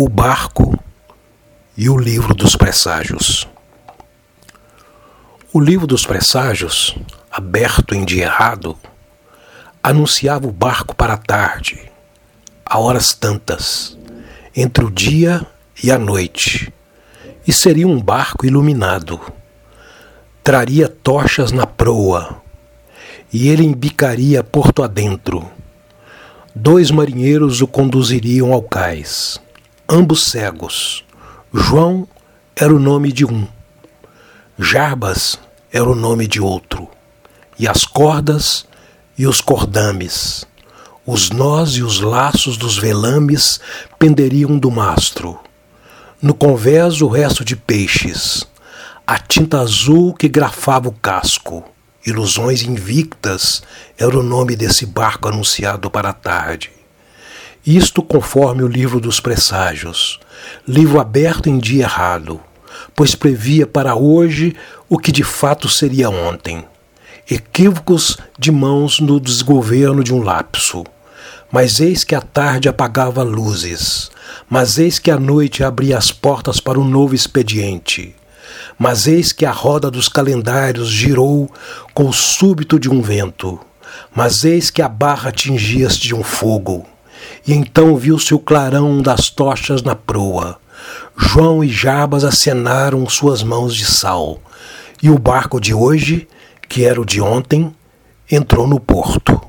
o barco e o livro dos presságios. O livro dos presságios, aberto em dia errado, anunciava o barco para a tarde, a horas tantas, entre o dia e a noite, e seria um barco iluminado. Traria tochas na proa, e ele embicaria porto adentro. Dois marinheiros o conduziriam ao cais ambos cegos. João era o nome de um, Jarbas era o nome de outro, e as cordas e os cordames, os nós e os laços dos velames penderiam do mastro. No convés o resto de peixes, a tinta azul que grafava o casco. Ilusões invictas era o nome desse barco anunciado para a tarde. Isto conforme o livro dos presságios, livro aberto em dia errado, pois previa para hoje o que de fato seria ontem. Equívocos de mãos no desgoverno de um lapso. Mas eis que a tarde apagava luzes, mas eis que a noite abria as portas para um novo expediente. Mas eis que a roda dos calendários girou com o súbito de um vento, mas eis que a barra tingia-se de um fogo e então viu-se o clarão das tochas na proa. João e Jabas acenaram suas mãos de sal, e o barco de hoje, que era o de ontem, entrou no porto.